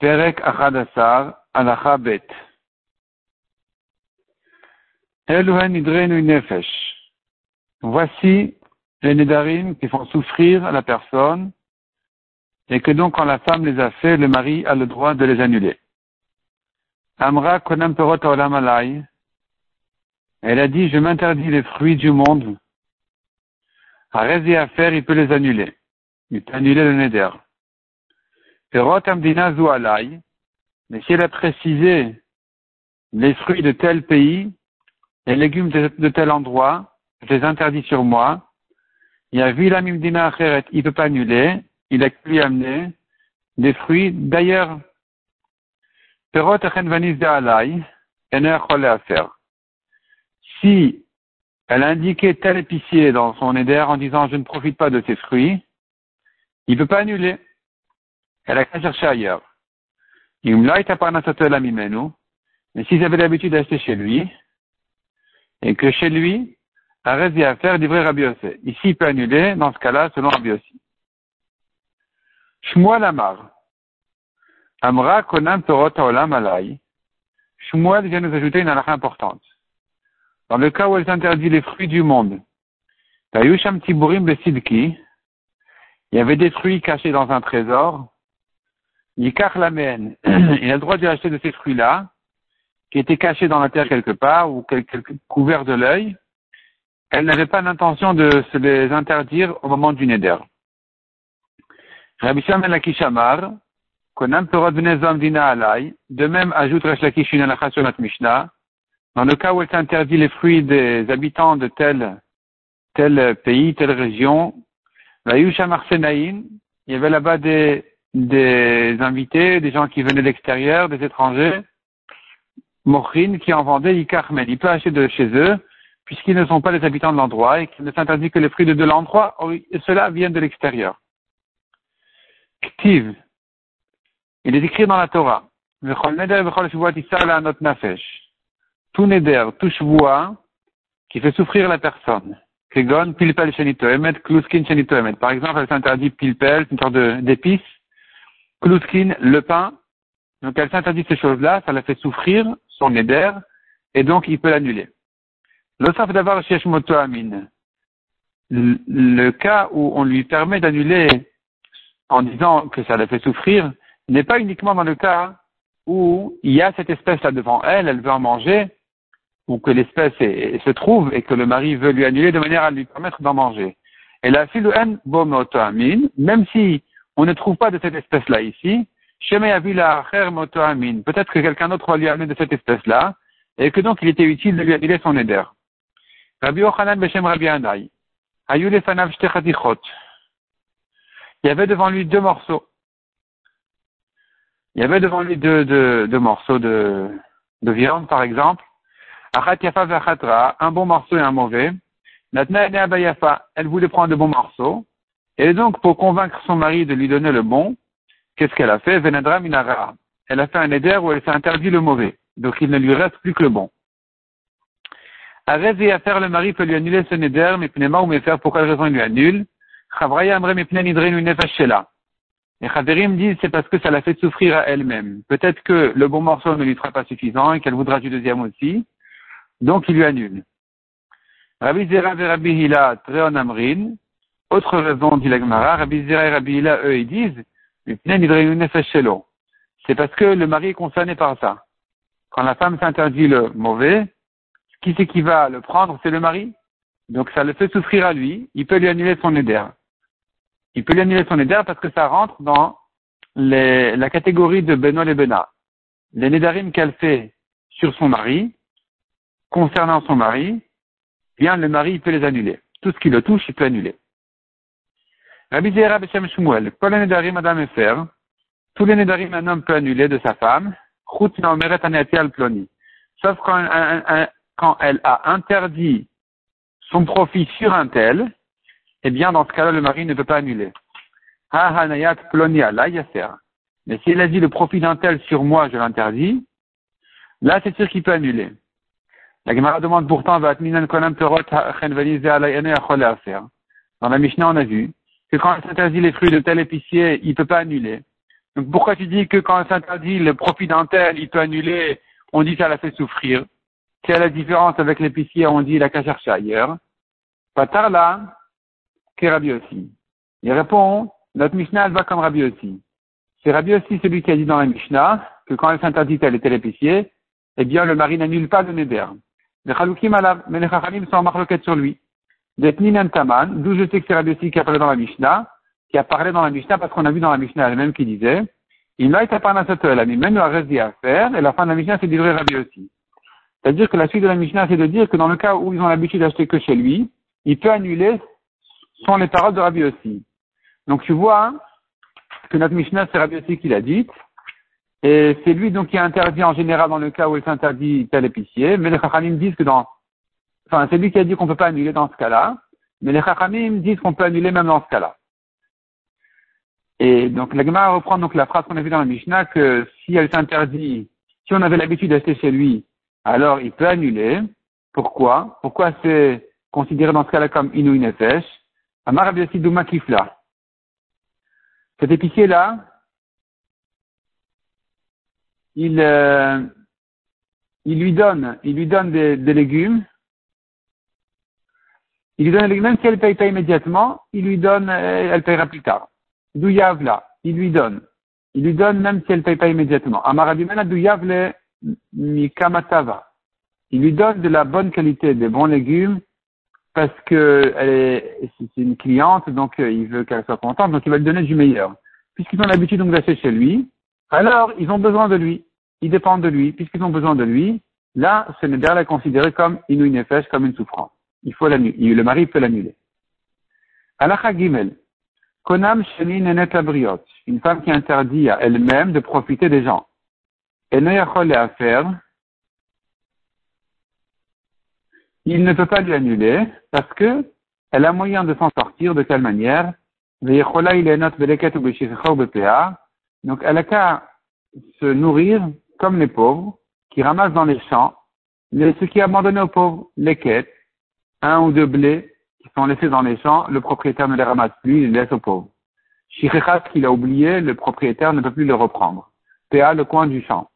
Perek Nefesh. Voici les Nedarim qui font souffrir la personne et que donc quand la femme les a fait, le mari a le droit de les annuler. Amra Konam Perot Olam. Elle a dit, je m'interdis les fruits du monde. À rester à faire, il peut les annuler. Il peut annuler le neder. Mais si elle a précisé les fruits de tel pays, les légumes de, tel endroit, je les interdis sur moi. Il y a vu la Mimdina Acheret, il ne peut pas annuler. Il a lui amener des fruits. D'ailleurs, Perot Achen si elle a indiqué tel épicier dans son éder en disant je ne profite pas de ces fruits, il ne peut pas annuler. Elle a qu'à chercher ailleurs. Mais s'ils avaient l'habitude d'acheter chez lui, et que chez lui, reste à faire livrer Rabbi Ici, il peut annuler, dans ce cas-là, selon Rabbi Yossi. Shmuel Amar. Amra konam perot haolam alay. Shmuel vient nous ajouter une halakha importante. Dans le cas où elle interdit les fruits du monde, il y avait des fruits cachés dans un trésor. Yikar la il a le droit d'acheter de ces fruits-là, qui étaient cachés dans la terre quelque part ou couverts de l'œil. Elle n'avait pas l'intention de se les interdire au moment du neder. Rabbi Lakishamar, Konam Dina Alay, de même ajoute Resh Lakish une sur Mishnah, dans le cas où elle s'interdit les fruits des habitants de tel, tel pays, telle région, il y avait là-bas des, des invités, des gens qui venaient de l'extérieur, des étrangers, Mochrin, qui en vendaient Ikarmen. Il peut acheter de chez eux, puisqu'ils ne sont pas les habitants de l'endroit et qu'il ne s'interdit que les fruits de, l'endroit, et cela viennent de l'extérieur. Ktiv. Il est écrit dans la Torah tout neder, tout shvoua, qui fait souffrir la personne. Kegon, pilpel kluskin shenitoemet. Par exemple, elle s'interdit pilpel, une sorte d'épice, kluskin, le pain. Donc elle s'interdit ces choses-là, ça la fait souffrir, son neder, et donc il peut l'annuler. Le saf d'avoir moto amin. Le cas où on lui permet d'annuler en disant que ça la fait souffrir n'est pas uniquement dans le cas où il y a cette espèce-là devant elle, elle veut en manger, ou que l'espèce se trouve et que le mari veut lui annuler de manière à lui permettre d'en manger. Et la filouen bomotoamin, même si on ne trouve pas de cette espèce-là ici, peut-être que quelqu'un d'autre va lui amener de cette espèce-là, et que donc il était utile de lui annuler son éder. Rabbi Yochanan Beshem Rabbi Anai, Il y avait devant lui deux morceaux. Il y avait devant lui deux, deux morceaux de, de viande, par exemple, un bon morceau et un mauvais. Elle voulait prendre de bons morceaux. Et donc, pour convaincre son mari de lui donner le bon, qu'est-ce qu'elle a fait? Elle a fait un éder où elle s'est interdit le mauvais. Donc, il ne lui reste plus que le bon. Arrête à faire le mari peut lui annuler ce neder, mais pnema ou faire pour quelle raison il lui annule? Chavraya Les Chaverim disent c'est parce que ça l'a fait souffrir à elle-même. Peut-être que le bon morceau ne lui sera pas suffisant et qu'elle voudra du deuxième aussi. Donc il lui annule. Rabbi Zera et Rabbi Hila, Amrin. Autre raison, dit l'Agmara, Rabbi Zera et Rabbi Hila, eux, ils disent, c'est parce que le mari est concerné par ça. Quand la femme s'interdit le mauvais, qui c'est qui va le prendre C'est le mari. Donc ça le fait souffrir à lui, il peut lui annuler son éder. Il peut lui annuler son éder parce que ça rentre dans la catégorie de Benol et Bena. Les nédarim qu'elle fait sur son mari, concernant son mari, bien le mari peut les annuler. Tout ce qui le touche, il peut annuler. Rabbi Zera Beshem Shmuel, tous les Nedarim un homme peut annuler de sa femme, sauf quand, quand elle a interdit son profit sur un tel, eh bien dans ce cas-là, le mari ne peut pas annuler. Mais s'il a dit le profit d'un tel sur moi, je l'interdis, là c'est sûr qu'il peut annuler. La Gemara demande pourtant, dans la Mishnah, on a vu que quand elle s'interdit les fruits de tel épicier, il peut pas annuler. Donc pourquoi tu dis que quand elle s'interdit le profit d'un tel, il peut annuler, on dit qu'elle a fait souffrir Quelle est la différence avec l'épicier, on dit il a qu'à chercher ailleurs Patar là, que Rabbi aussi. Il répond, notre Mishnah, elle va comme Rabbi aussi. C'est Rabbi aussi celui qui a dit dans la Mishnah que quand elle s'interdit tel et tel épicier, eh bien le mari n'annule pas le neder. Les Chaloukim mais les Chachamim sont en marloquette sur lui. Taman, d'où je sais que c'est Rabbi qui a parlé dans la Mishnah, qui a parlé dans la Mishnah parce qu'on a vu dans la Mishnah elle-même qui disait, il m'a été parlé à mais même reste à faire, et la fin de la Mishnah c'est livré Rabbi aussi. C'est-à-dire que la suite de la Mishnah c'est de dire que dans le cas où ils ont l'habitude d'acheter que chez lui, il peut annuler sans les paroles de Rabbi aussi. Donc tu vois que notre Mishnah c'est Rabbi aussi qui l'a dit, et c'est lui donc qui a interdit en général dans le cas où il s'interdit tel épicier, mais les Chachamim disent que dans, enfin c'est lui qui a dit qu'on ne peut pas annuler dans ce cas-là, mais les Chachamim disent qu'on peut annuler même dans ce cas-là. Et donc la Gemara reprend donc la phrase qu'on a vue dans la Mishnah que si elle s'interdit, si on avait l'habitude d'acheter chez lui, alors il peut annuler. Pourquoi? Pourquoi c'est considéré dans ce cas-là comme Inu Nefesh? Amar Kifla. Cet épicier-là, il, euh, il lui donne, il lui donne des, légumes. Il lui donne légumes, même si elle ne paye pas immédiatement, il lui donne, euh, elle payera plus tard. Douyavla, il lui donne. Il lui donne même si elle ne paye pas immédiatement. Amarabimena Douyavle Mikamatava. Il lui donne de la bonne qualité, des bons légumes, parce que c'est une cliente, donc euh, il veut qu'elle soit contente, donc il va lui donner du meilleur. Puisqu'ils ont l'habitude donc d'acheter chez lui, alors ils ont besoin de lui. Ils dépendent de lui. Puisqu'ils ont besoin de lui, là, ce n'est pas considéré comme nefesh, comme une souffrance. Il faut l'annuler. Le mari peut l'annuler. Alacha Gimel. Konam Sheni Nenet Abriot, une femme qui interdit à elle-même de profiter des gens. Elle n'a à faire. Il ne peut pas lui annuler parce que elle a moyen de s'en sortir de telle manière. Donc elle a qu'à se nourrir comme les pauvres qui ramassent dans les champs les, ce qui est abandonné aux pauvres, les quêtes, un ou deux blés qui sont laissés dans les champs, le propriétaire ne les ramasse plus, il les laisse aux pauvres. Shirichat qu'il a oublié, le propriétaire ne peut plus le reprendre. PA, le coin du champ.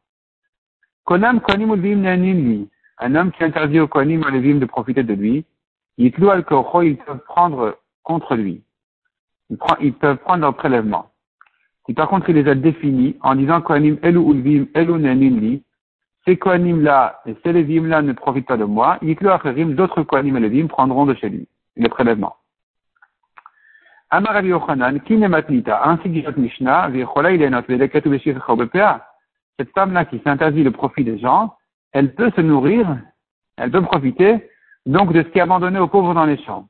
Konam konim lui. Un homme qui interdit au konim levim de profiter de lui, yitlu al ils peuvent prendre contre lui. Ils, peuvent prendre leur prélèvement. Si par contre il les a définis en disant konim elu ulvim elu li, ces kohanim là et ces levim là ne profitent pas de moi, yitlu acherim, d'autres kohanim et levim prendront de chez lui le prélèvement. Amar Rabbi Yochanan, qui n'est matnita, ainsi dit notre Mishnah, cette femme-là qui s'interdit le profit des gens, elle peut se nourrir, elle peut profiter, donc de ce qui est abandonné aux pauvres dans les champs.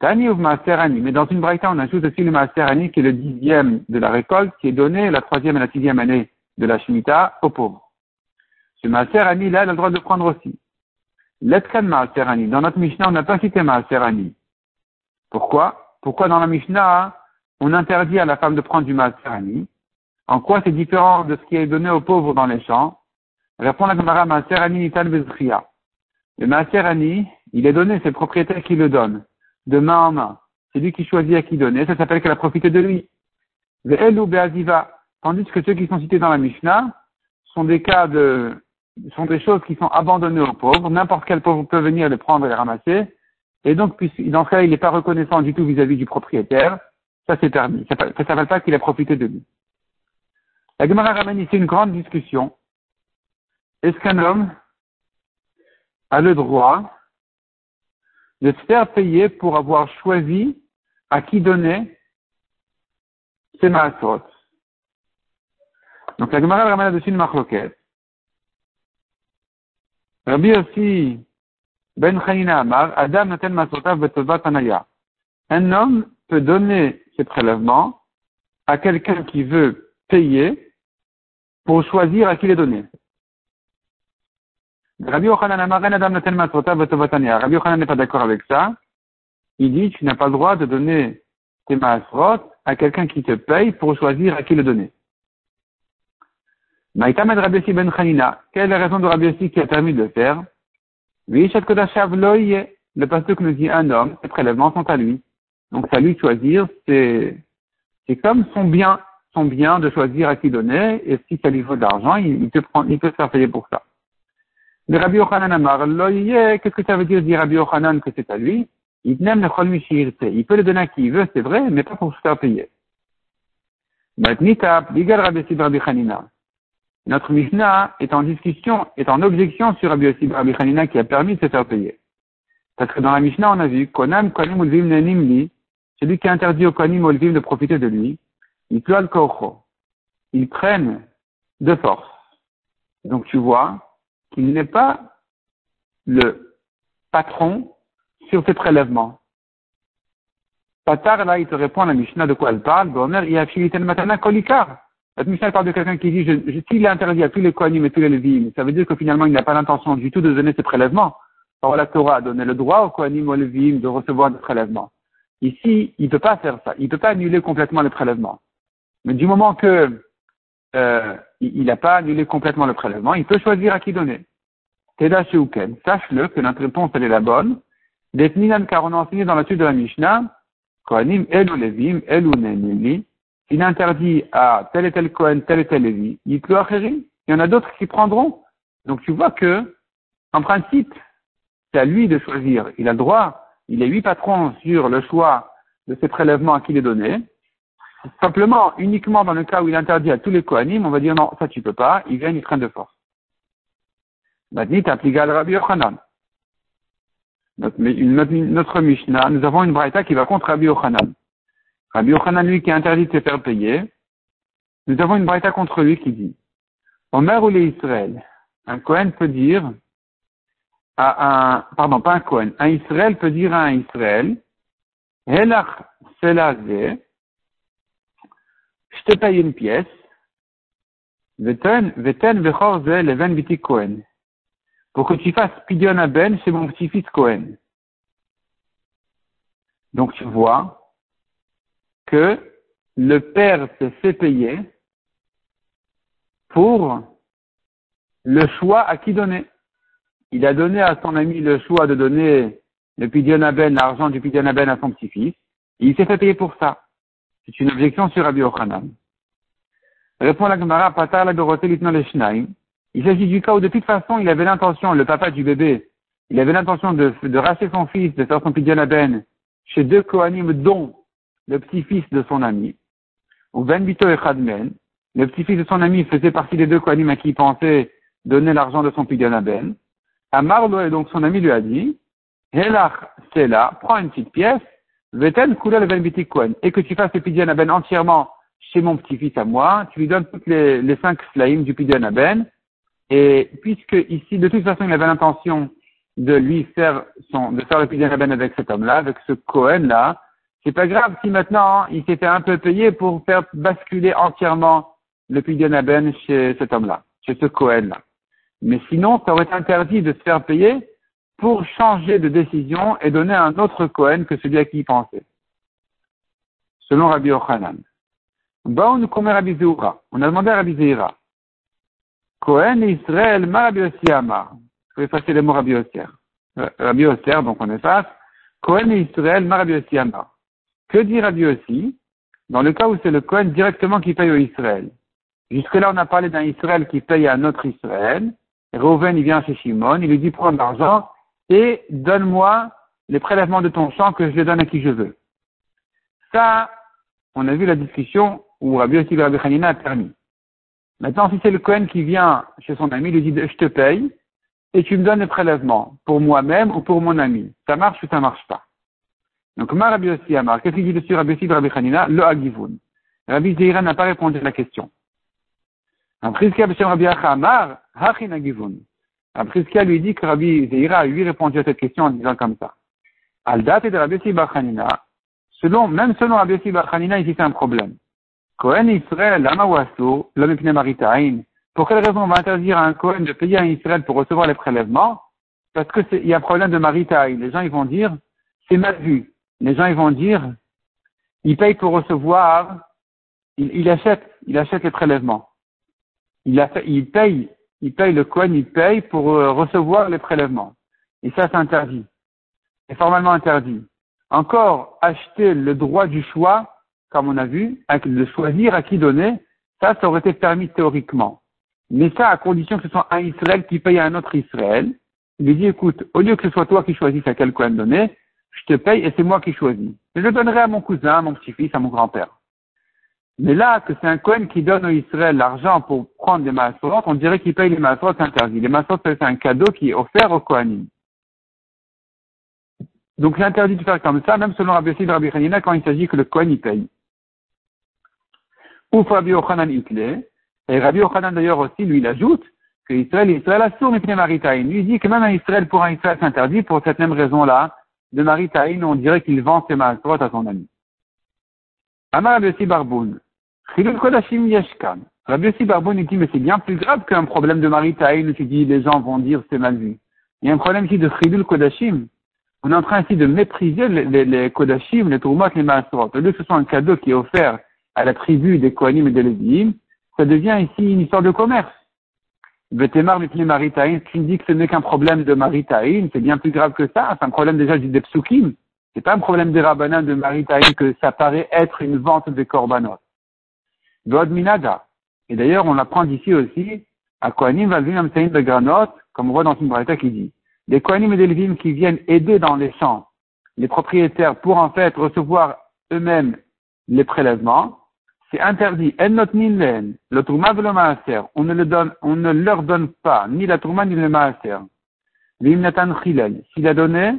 Tani ou Maaserani, mais dans une braïta, on ajoute aussi le Maaserani qui est le dixième de la récolte, qui est donné la troisième et la sixième année de la Shemitah aux pauvres. Ce Maaserani, là, elle a le droit de prendre aussi. Letkan Maaserani. Dans notre Mishnah, on n'a pas cité Maaserani. Pourquoi? Pourquoi dans la Mishnah, on interdit à la femme de prendre du Maaserani En quoi c'est différent de ce qui est donné aux pauvres dans les champs? Répond la Gemara Maaserani Nitan Bezriya. Le Maaserani, il est donné, c'est le propriétaire qui le donne, de main en main. C'est lui qui choisit à qui donner, ça s'appelle qu'elle a profité de lui. Le Beaziva. Tandis que ceux qui sont cités dans la Mishnah sont des cas de sont des choses qui sont abandonnées aux pauvres. N'importe quel pauvre peut venir les prendre et les ramasser. Et donc, dans ce cas, il n'est pas reconnaissant du tout vis-à-vis du propriétaire. Ça, c'est permis. Ça ne s'appelle pas qu'il a profité de lui. La Gemara ramène ici une grande discussion. Est-ce qu'un homme a le droit de se faire payer pour avoir choisi à qui donner ses maasot Donc la Gemara ramène là-dessus une marloquette. Rabbi aussi, Ben Chanina Amar, Adam Naten Masotav Betovat. Un homme peut donner ses prélèvements à quelqu'un qui veut payer pour choisir à qui les donner. Rabbi Yochanan Amar, Adam Betovat Anaya. Rabbi n'est pas d'accord avec ça. Il dit, tu n'as pas le droit de donner tes maasrot à quelqu'un qui te paye pour choisir à qui le donner. Maïtamed Rabbi ben Chanina. Quelle est la raison de Rabbi qui a permis de le faire? Le pasteur nous dit un homme, ses prélèvements sont à lui. Donc, ça lui choisir, c'est, c'est comme son bien, son bien de choisir à qui donner, et si ça lui vaut de l'argent, il, il, prendre, il peut se faire payer pour ça. Mais Rabbi Yochanan Amar, qu'est-ce que ça veut dire dire Rabbi Yochanan que c'est à lui? Il Il peut le donner à qui il veut, c'est vrai, mais pas pour se faire payer. Notre Mishnah est en discussion, est en objection sur Rabbi Yossi Rabbi Hanina qui a permis de se faire payer. Parce que dans la Mishnah, on a vu, Konam Konim Ulvim Nenim celui qui interdit au Konim Ulvim de profiter de lui, il al Ils prennent de force. Donc tu vois qu'il n'est pas le patron sur ses prélèvements. Patar, là, il te répond à la Mishnah de quoi elle parle. Gomer, il y a matana kolikar. La Mishnah parle de quelqu'un qui dit, s'il est interdit à tous les kohanim et tous les lévim, ça veut dire que finalement, il n'a pas l'intention du tout de donner ses prélèvements. Or, la Torah a donné le droit aux kohanim ou aux lévim de recevoir des prélèvements. Ici, il ne peut pas faire ça. Il ne peut pas annuler complètement les prélèvements. Mais du moment que euh, il n'a pas annulé complètement le prélèvement, il peut choisir à qui donner. Teda Sheuken, sache-le que notre réponse, elle est la bonne. Detninan, car on a enseigné dans la suite de la Mishnah, Kohanim, Elu Levim, il interdit à tel et tel Kohen, tel et tel Lévi, il il y en a d'autres qui prendront. Donc tu vois que, en principe, c'est à lui de choisir. Il a le droit, il est huit patrons sur le choix de ses prélèvements à qui les donner. Simplement, uniquement dans le cas où il interdit à tous les Kohanim, on va dire non, ça tu peux pas, il vient, il traîne de force. Badnit appligal Rabbi Yochanan notre, notre Mishnah, nous avons une braïta qui va contre Rabbi Yochanan. Rabbi Yochanan, lui, qui interdit de se faire payer. Nous avons une braïta contre lui qui dit, Omer ou les Israël, un Kohen peut dire à un, pardon, pas un Kohen, un Israël peut dire à un Israël, Helach selazé, je te paye une pièce, veten, veten vechor ze leven biti Kohen pour que tu fasses Pidyon Ben, c'est mon petit-fils Cohen. Donc tu vois que le père se fait payer pour le choix à qui donner. Il a donné à son ami le choix de donner le Pidyon Ben, l'argent du Pidyon Ben à son petit-fils, et il s'est fait payer pour ça. C'est une objection sur Rabbi Ochanan. Répond la Gemara, Patar la Dorothée. Il s'agit du cas où de toute façon il avait l'intention, le papa du bébé, il avait l'intention de, de racheter son fils, de faire son pidyon ben chez deux Kohanim, dont le petit-fils de son ami, ou Ben Bito et Khadmen. Le petit-fils de son ami faisait partie des deux Kohanim à qui il pensait donner l'argent de son pidyon ben. Amarlo et donc son ami lui a dit, Helach, c'est là, prends une petite pièce, Veten Kula le Ben Biti Kohen, et que tu fasses le pidyon ben entièrement chez mon petit-fils à moi, tu lui donnes toutes les, les cinq slaim du pidyon et puisque ici, de toute façon, il avait l'intention de lui faire son, de faire le Pidyon avec cet homme-là, avec ce Cohen-là, c'est pas grave si maintenant il s'était un peu payé pour faire basculer entièrement le Pidyon chez cet homme-là, chez ce Cohen-là. Mais sinon, ça aurait été interdit de se faire payer pour changer de décision et donner un autre Cohen que celui à qui il pensait. Selon Rabbi Ochanan. On a demandé à Rabbi Zeira. Cohen Israël Marabi Amar. Je vais effacer les mots Rabbi euh, Rabbi donc on efface. Cohen Israël Amar. Que dit Rabbi aussi dans le cas où c'est le Cohen directement qui paye au Israël? Jusque-là, on a parlé d'un Israël qui paye à un autre Israël. Reuven, il vient chez Shimon, il lui dit prends de l'argent et donne-moi les prélèvements de ton champ que je donne à qui je veux. Ça, on a vu la discussion où Rabbi Yossi et Rabbi Hanina a permis. Maintenant, si c'est le Cohen qui vient chez son ami, lui dit, je te paye, et tu me donnes les prélèvements, pour moi-même ou pour mon ami. Ça marche ou ça marche pas? Donc, ma Rabbi Yossi Amar, qu'est-ce qu'il dit dessus Rabbi Yossi Rabbi Hanina? Le Agivun. Rabbi Zeira n'a pas répondu à la question. Rabbi. Après, lui dit que Rabbi Zeira a lui répondu à cette question en disant comme ça. Al date de Rabbi Yossi selon, même selon Rabbi Yossi Hanina, ici c'est un problème. Cohen Israël, Lamawasso, l'homme maritain. Pour quelle raison on va interdire à un Cohen de payer à Israël pour recevoir les prélèvements? Parce que il y a un problème de maritain. Les gens ils vont dire, c'est mal vu. Les gens ils vont dire, il paye pour recevoir, il, il achète, il achète les prélèvements. Il, a, il paye, il paye le Cohen, il paye pour euh, recevoir les prélèvements. Et ça c'est interdit. C'est formellement interdit. Encore, acheter le droit du choix, comme on a vu, de choisir à qui donner, ça, ça aurait été permis théoriquement. Mais ça, à condition que ce soit un Israël qui paye à un autre Israël. Il lui dit, écoute, au lieu que ce soit toi qui choisisses à quel coin donner, je te paye et c'est moi qui choisis. Et je donnerai à mon cousin, à mon petit-fils, à mon grand-père. Mais là, que c'est un Cohen qui donne au Israël l'argent pour prendre des massorot, on dirait qu'il paye les massorot interdits. Les massorot, c'est un cadeau qui est offert au Kohanim. Donc c'est interdit de faire comme ça, même selon Rabbi Yossi Rabbi Hanina, quand il s'agit que le Kohen y paye. Ou Rabbi Yochanan Itle, et Rabbi Yochanan d'ailleurs aussi, lui, il ajoute que Israël, Israël a sourd mais Maritaïn. Lui, dit que même un Israël, pour un Israël, c'est interdit pour cette même raison-là, de Maritaïn, on dirait qu'il vend ses massorot à son ami. Amar Rabbi Yossi Barboun. Chilul Kodashim Yeshkan. Rabbi Yossi Barboun dit, mais c'est bien plus grave qu'un problème de Maritaïn où tu dis les gens vont dire c'est mal vu. Il y a un problème ici de Chilul Kodashim. On est en train ici de mépriser les, les, les Kodashim, les Tourmot, les Maasorot. Au lieu que ce soit un cadeau qui est offert à la tribu des Kohanim et des Lévi'im, ça devient ici une histoire de commerce. Vetemar Mipni Maritaïn, tu me dis que ce n'est qu'un problème de Maritaïn, c'est bien plus grave que ça, c'est un problème déjà du Depsukim. C'est pas un problème des Rabbanins de Maritaïn que ça paraît être une vente des Korbanot. God Minada. Et d'ailleurs, on l'apprend d'ici aussi, à Kohanim de Granot, comme on voit dans une braïta qui dit, les Kohanim et des Levim qui viennent aider dans les champs les propriétaires pour en fait recevoir eux-mêmes les prélèvements, c'est interdit. Le tourma le maaser. On ne le donne, on ne leur donne pas ni la tourma ni le maaser. Vim natan chilel. S'il a donné,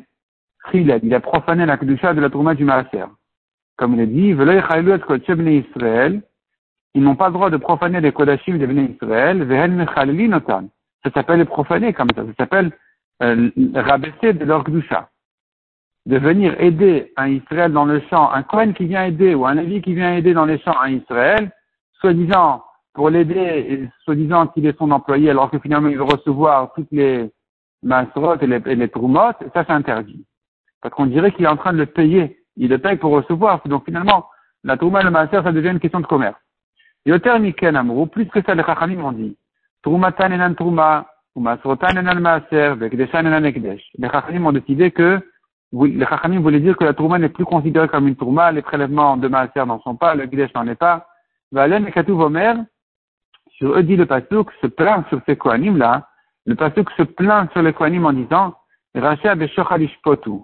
chilel. Il a profané la kedusha de la tourma du maaser. Comme il est dit, Israël ils n'ont pas le droit de profaner les Kodashim de Bnei Israël, ça s'appelle profaner comme ça, ça s'appelle euh, rabaisser de leur gdusha. De venir aider un Israël dans le champ, un Kohen qui vient aider ou un Lévi qui vient aider dans les champs un Israël, soi-disant pour l'aider, soi-disant qu'il est son employé alors que finalement il veut recevoir toutes les masrot et les, et les ça c'est interdit. Parce qu'on dirait qu'il est en train de le payer. Il le paye pour recevoir. Donc finalement, la trouma et le maaser, ça devient une question de commerce. Yoter miken amrou, plus que ça, les chachamim ont dit. Trumatan enan truma, umasrotan enan maaser, vekdeshan enan ekdesh. Les chachamim ont décidé que, les chachamim voulaient dire que la trouma n'est plus considérée comme une trouma, les prélèvements de maaser n'en sont pas, le gdesh n'en est pas. Valen et katou vomer, sur eux dit le pasuk, se plaint sur ces kohanim là, le pasuk se plaint sur les kohanim en disant, Racha potu.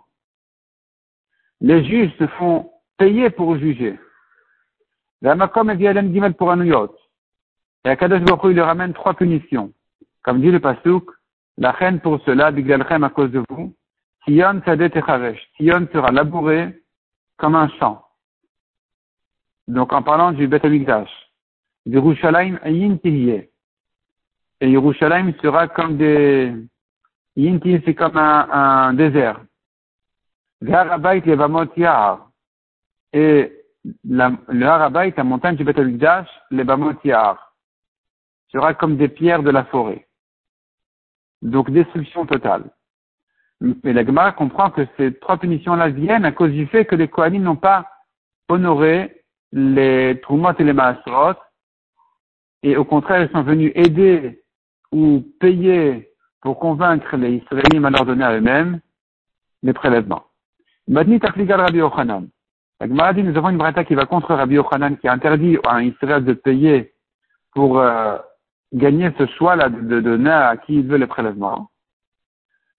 Les juges se font payer pour juger. L'amakom et Vialem Gimel pour Et Akadosh Baruch il lui ramène trois punitions. Comme dit le Pasuk, la reine pour cela, Biglalchem à cause de vous, Sion. Sion sera labouré comme un champ. Donc en parlant du Beth Amikdash, Yerushalayim Ayin Et Yerushalayim sera comme des, Yin c'est comme un, désert. Garabait Levamot. Et le Harabait, la montagne du Beth les Bamot sera comme des pierres de la forêt. Donc destruction totale. Mais la Gemara comprend que ces trois punitions-là viennent à cause du fait que les Kohanim n'ont pas honoré les Trumot et les Maasrot, et au contraire, ils sont venus aider ou payer pour convaincre les Israéliens à leur donner à eux-mêmes les prélèvements. Madni Rabbi Yochanan. La dit, nous avons une brata qui va contre Rabbi Yochanan qui interdit à un Israël de payer pour euh, gagner ce choix-là de, donner à qui il veut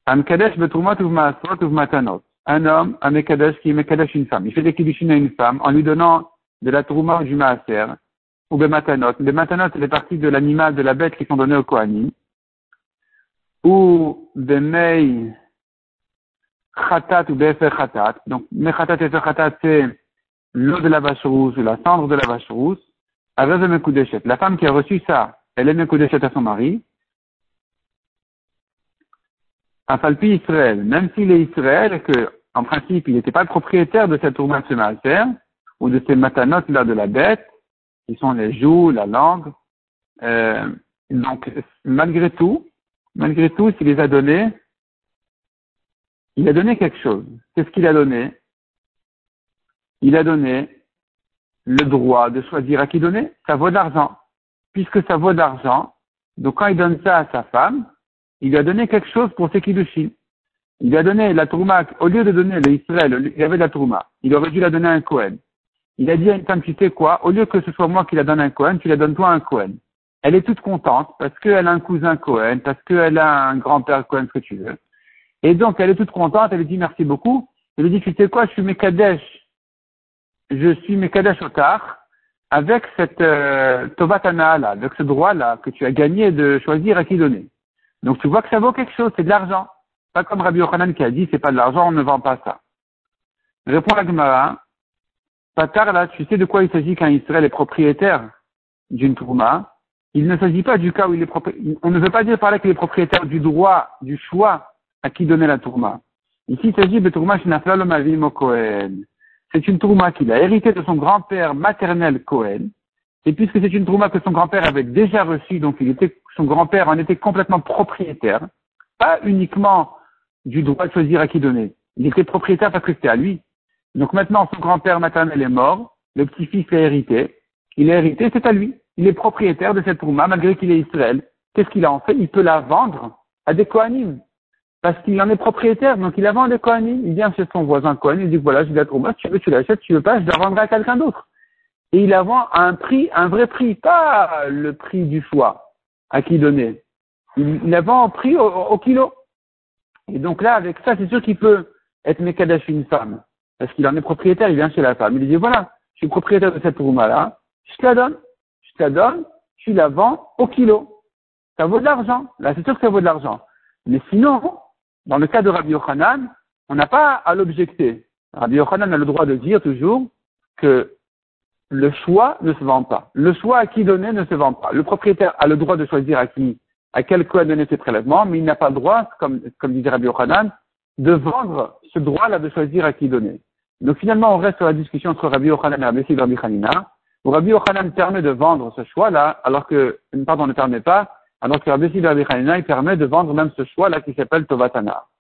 le prélèvement. Un homme, un Mekadesh qui Mekadesh une femme. Il fait des kiddushin à une femme en lui donnant de la Trouma ou du Maaser, ou des Matanot. Les Matanot, c'est les parties de l'animal, de la bête qui sont données au Kohanim. Ou des Mei khatat ou befer khatat. Donc, mechatat et khatat, c'est l'eau de la vache rousse ou la cendre de la vache rousse. Avec le. La femme qui a reçu ça, elle est mekudeshet à son mari. Afalpi Israël, même s'il est Israël et que, en principe, il n'était pas le propriétaire de cette tourmente de ou de ces matanotes là de la bête, qui sont les joues, la langue, euh, donc, malgré tout, malgré tout, s'il les a donnés, il a donné quelque chose. Qu'est-ce qu'il a donné? Il a donné le droit de choisir à qui donner? Ça vaut de l'argent. Puisque ça vaut de l'argent, donc quand il donne ça à sa femme, il lui a donné quelque chose pour ses kiddushin. Il lui a donné la Trouma, au lieu de donner le Israël, il avait la Trouma. Il aurait dû la donner à un Cohen. Il a dit tu sais quoi, au lieu que ce soit moi qui la donne à un Cohen, tu la donnes toi à un Cohen. Elle est toute contente parce qu'elle a un cousin Cohen, parce qu'elle a un grand-père Cohen, ce que tu veux. Et donc, elle est toute contente, elle lui dit merci beaucoup. Elle lui dit, tu sais quoi, je suis Mekadesh. Je suis Mekadesh Otar avec cette euh, Tovatana là, avec ce droit-là que tu as gagné de choisir à qui donner. Donc tu vois que ça vaut quelque chose, c'est de l'argent. Pas comme Rabbi Yochanan qui a dit, c'est pas de l'argent, on ne vend pas ça. Répond la Gemara, Patar là, tu sais de quoi il s'agit quand Israël est propriétaire d'une tourma Il ne s'agit pas du cas où il est propriétaire. On ne veut pas dire par là qu'il est propriétaire du droit, du choix à qui donner la tourma. Ici, il s'agit de tourma Kohen. C'est une tourma qu'il a hérité de son grand-père maternel Cohen. Et puisque c'est une tourma que son grand-père avait déjà reçue, donc il était, son grand-père en était complètement propriétaire, pas uniquement du droit de choisir à qui donner. Il était propriétaire parce que c'était à lui. Donc maintenant, son grand-père maternel est mort, le petit-fils l'a hérité, il a hérité, c'est à lui. Il est propriétaire de cette tourma, malgré qu'il est Israël. Qu'est-ce qu'il a en fait? Il peut la vendre à des Kohanim. Parce qu'il en est propriétaire, donc il la vend à des Kohanim. Il vient chez son voisin Kohanim, il dit voilà, j'ai la tourma, si tu veux, tu l'achètes, tu veux pas, je la vendrai à quelqu'un d'autre. Et il la vend à un prix, un vrai prix, pas le prix du choix à qui donner. Il, la vend au prix au, kilo. Et donc là, avec ça, c'est sûr qu'il peut être Mekadash une femme. Parce qu'il en est propriétaire, il vient chez la femme. Il dit voilà, je suis propriétaire de cette tourma-là, je te la donne. Je te la donne, tu la vends au kilo. Ça vaut de l'argent. Là, c'est sûr que ça vaut de l'argent. Mais sinon, dans le cas de Rabbi Yochanan, on n'a pas à l'objecter. Rabbi Yochanan a le droit de dire toujours que le choix ne se vend pas. Le choix à qui donner ne se vend pas. Le propriétaire a le droit de choisir à qui, à quel donner ses prélèvements, mais il n'a pas le droit, comme, comme disait Rabbi Yochanan, de vendre ce droit-là de choisir à qui donner. Donc finalement, on reste sur la discussion entre Rabbi Yochanan et Rabbi Rabbi Hanina, où Rabbi Yochanan permet de vendre ce choix-là, alors que, pardon, ne permet pas, alors que Rabbi Hanina, il permet de vendre même ce choix-là qui s'appelle Tovatana.